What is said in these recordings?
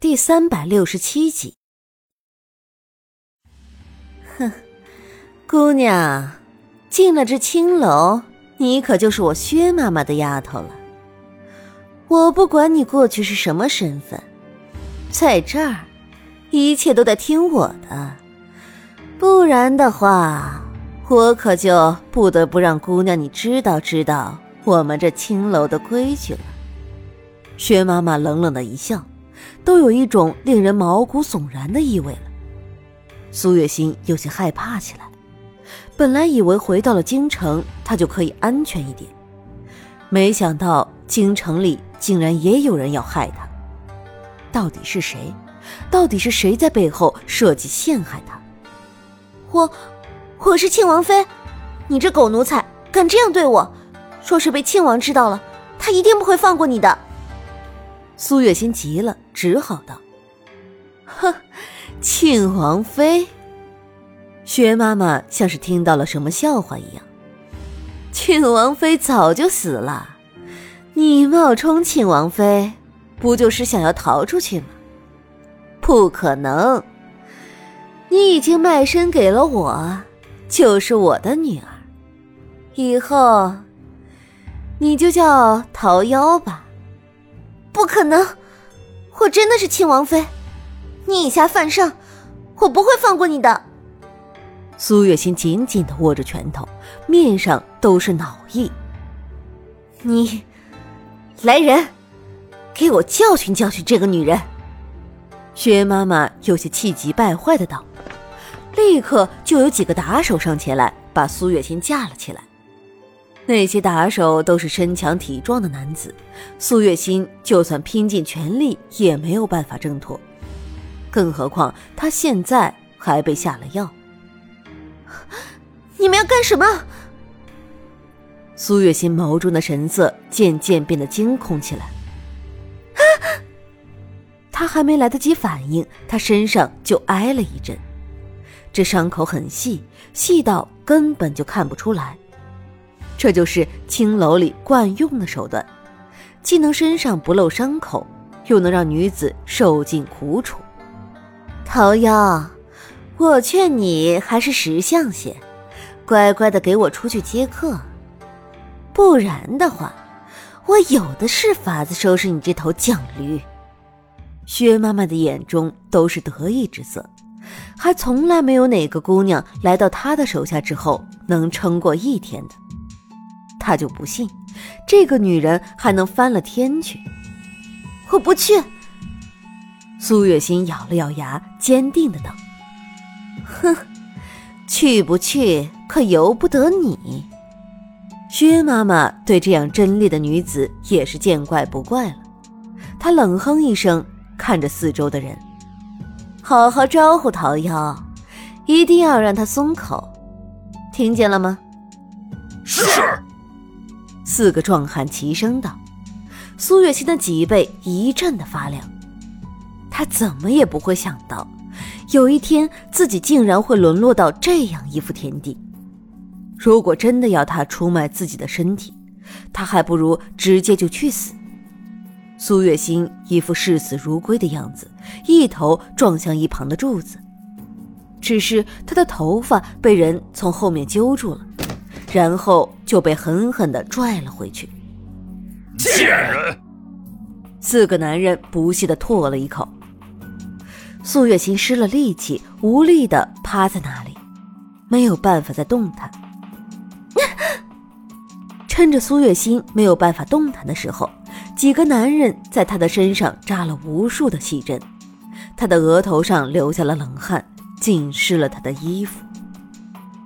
第三百六十七集。哼，姑娘，进了这青楼，你可就是我薛妈妈的丫头了。我不管你过去是什么身份，在这儿，一切都得听我的，不然的话，我可就不得不让姑娘你知道知道我们这青楼的规矩了。薛妈妈冷冷的一笑。都有一种令人毛骨悚然的意味了。苏月心有些害怕起来。本来以为回到了京城，她就可以安全一点，没想到京城里竟然也有人要害她。到底是谁？到底是谁在背后设计陷害她？我，我是庆王妃。你这狗奴才敢这样对我，若是被庆王知道了，他一定不会放过你的。苏月心急了，只好道：“哼，庆王妃。”薛妈妈像是听到了什么笑话一样。庆王妃早就死了，你冒充庆王妃，不就是想要逃出去吗？不可能，你已经卖身给了我，就是我的女儿，以后你就叫桃夭吧。不可能，我真的是亲王妃，你以下犯上，我不会放过你的。苏月心紧紧的握着拳头，面上都是恼意。你，来人，给我教训教训这个女人！薛妈妈有些气急败坏的道，立刻就有几个打手上前来，把苏月心架了起来。那些打手都是身强体壮的男子，苏月心就算拼尽全力也没有办法挣脱，更何况他现在还被下了药。你们要干什么？苏月心眸中的神色渐渐变得惊恐起来。啊！他还没来得及反应，他身上就挨了一阵，这伤口很细，细到根本就看不出来。这就是青楼里惯用的手段，既能身上不露伤口，又能让女子受尽苦楚。桃夭，我劝你还是识相些，乖乖的给我出去接客，不然的话，我有的是法子收拾你这头犟驴。薛妈妈的眼中都是得意之色，还从来没有哪个姑娘来到她的手下之后能撑过一天的。他就不信，这个女人还能翻了天去。我不去。苏月心咬了咬牙，坚定的道：“哼，去不去可由不得你。”薛妈妈对这样贞烈的女子也是见怪不怪了。她冷哼一声，看着四周的人：“好好招呼桃夭，一定要让她松口，听见了吗？”是。四个壮汉齐声道：“苏月心的脊背一阵的发凉，他怎么也不会想到，有一天自己竟然会沦落到这样一副田地。如果真的要他出卖自己的身体，他还不如直接就去死。”苏月心一副视死如归的样子，一头撞向一旁的柱子，只是他的头发被人从后面揪住了。然后就被狠狠的拽了回去。贱人！四个男人不屑的唾了一口。苏月心失了力气，无力的趴在那里，没有办法再动弹。趁着苏月心没有办法动弹的时候，几个男人在他的身上扎了无数的细针，他的额头上流下了冷汗，浸湿了他的衣服。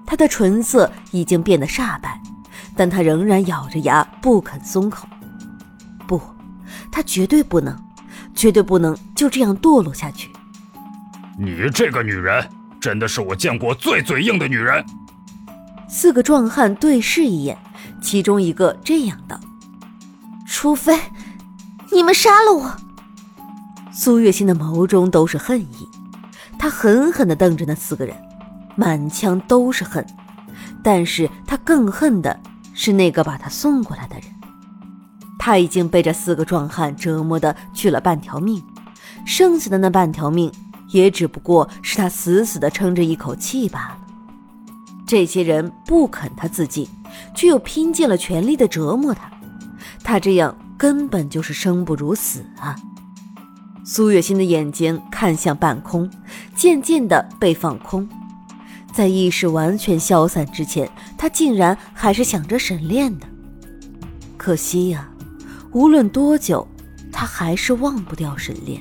他的唇色已经变得煞白，但他仍然咬着牙不肯松口。不，他绝对不能，绝对不能就这样堕落下去。你这个女人，真的是我见过最嘴硬的女人。四个壮汉对视一眼，其中一个这样道：“除非你们杀了我。”苏月心的眸中都是恨意，她狠狠地瞪着那四个人。满腔都是恨，但是他更恨的是那个把他送过来的人。他已经被这四个壮汉折磨的去了半条命，剩下的那半条命，也只不过是他死死的撑着一口气罢了。这些人不肯他自尽，却又拼尽了全力的折磨他，他这样根本就是生不如死啊！苏月心的眼睛看向半空，渐渐的被放空，在意识完全消散之前，他竟然还是想着沈炼的。可惜呀，无论多久，他还是忘不掉沈炼。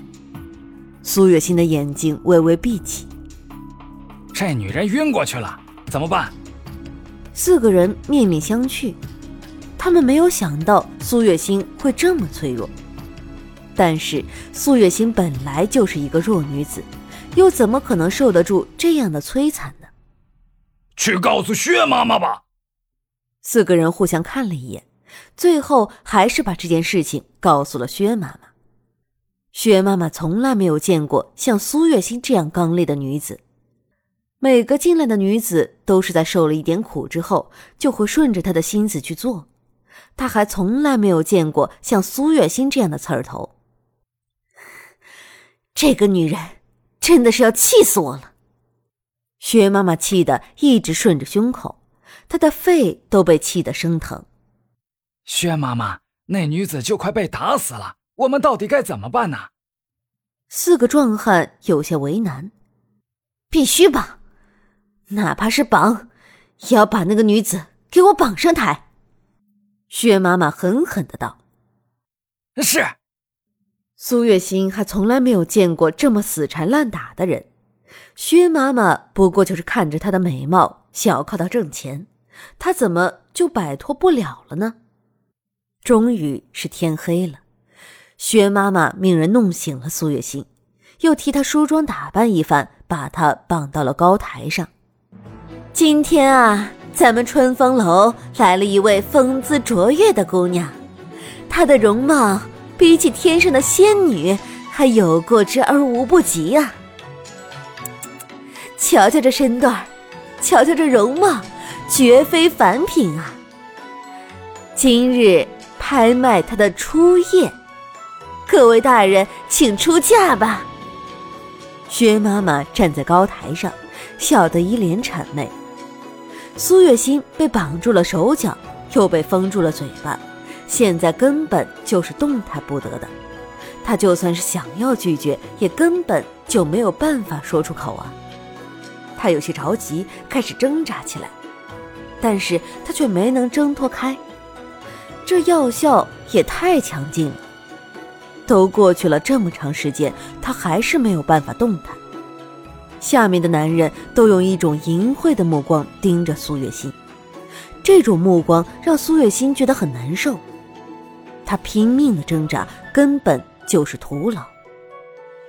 苏月心的眼睛微微闭起，这女人晕过去了。怎么办？四个人面面相觑，他们没有想到苏月心会这么脆弱。但是苏月心本来就是一个弱女子，又怎么可能受得住这样的摧残呢？去告诉薛妈妈吧。四个人互相看了一眼，最后还是把这件事情告诉了薛妈妈。薛妈妈从来没有见过像苏月心这样刚烈的女子。每个进来的女子都是在受了一点苦之后，就会顺着她的心思去做。她还从来没有见过像苏月心这样的刺儿头。这个女人真的是要气死我了！薛妈妈气得一直顺着胸口，她的肺都被气得生疼。薛妈妈，那女子就快被打死了，我们到底该怎么办呢？四个壮汉有些为难。必须绑！哪怕是绑，也要把那个女子给我绑上台。”薛妈妈狠狠的道。“是。”苏月心还从来没有见过这么死缠烂打的人。薛妈妈不过就是看着她的美貌，想要靠她挣钱，她怎么就摆脱不了了呢？终于是天黑了，薛妈妈命人弄醒了苏月心，又替她梳妆打扮一番，把她绑到了高台上。今天啊，咱们春风楼来了一位风姿卓越的姑娘，她的容貌比起天上的仙女还有过之而无不及呀！瞧瞧这身段瞧瞧这容貌，绝非凡品啊！今日拍卖她的初夜，各位大人请出价吧。薛妈妈站在高台上，笑得一脸谄媚。苏月心被绑住了手脚，又被封住了嘴巴，现在根本就是动弹不得的。他就算是想要拒绝，也根本就没有办法说出口啊！他有些着急，开始挣扎起来，但是他却没能挣脱开。这药效也太强劲了，都过去了这么长时间，他还是没有办法动弹。下面的男人都用一种淫秽的目光盯着苏月心，这种目光让苏月心觉得很难受。他拼命的挣扎，根本就是徒劳。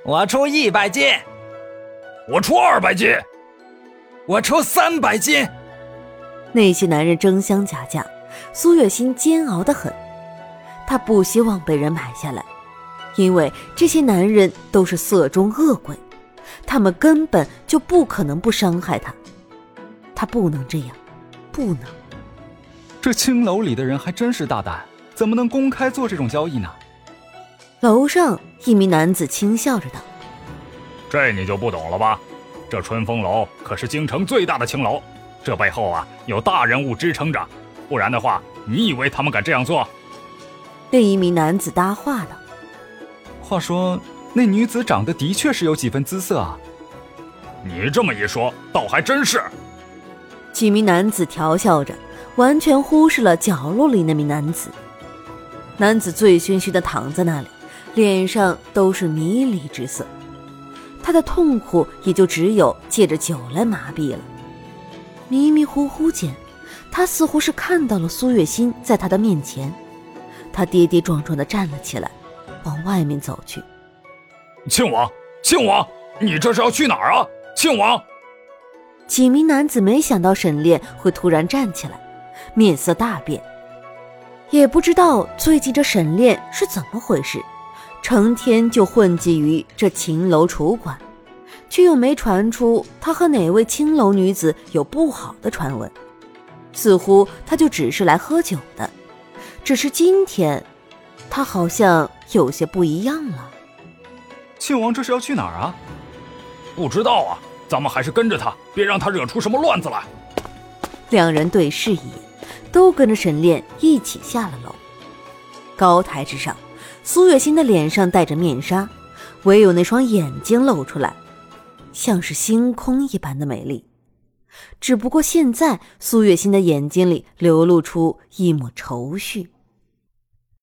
我出一百斤，我出二百斤，我出三百斤。那些男人争相加价，苏月心煎熬的很。她不希望被人买下来，因为这些男人都是色中恶鬼。他们根本就不可能不伤害她。她不能这样，不能。这青楼里的人还真是大胆，怎么能公开做这种交易呢？楼上一名男子轻笑着道：“这你就不懂了吧？这春风楼可是京城最大的青楼，这背后啊有大人物支撑着，不然的话，你以为他们敢这样做？”另一名男子搭话了：“话说。”那女子长得的确是有几分姿色啊！你这么一说，倒还真是。几名男子调笑着，完全忽视了角落里那名男子。男子醉醺醺的躺在那里，脸上都是迷离之色。他的痛苦也就只有借着酒来麻痹了。迷迷糊糊间，他似乎是看到了苏月心在他的面前。他跌跌撞撞的站了起来，往外面走去。庆王，庆王，你这是要去哪儿啊？庆王！几名男子没想到沈炼会突然站起来，面色大变，也不知道最近这沈炼是怎么回事，成天就混迹于这秦楼楚馆，却又没传出他和哪位青楼女子有不好的传闻，似乎他就只是来喝酒的，只是今天，他好像有些不一样了。庆王这是要去哪儿啊？不知道啊，咱们还是跟着他，别让他惹出什么乱子来。两人对视一眼，都跟着沈炼一起下了楼。高台之上，苏月心的脸上戴着面纱，唯有那双眼睛露出来，像是星空一般的美丽。只不过现在，苏月心的眼睛里流露出一抹愁绪。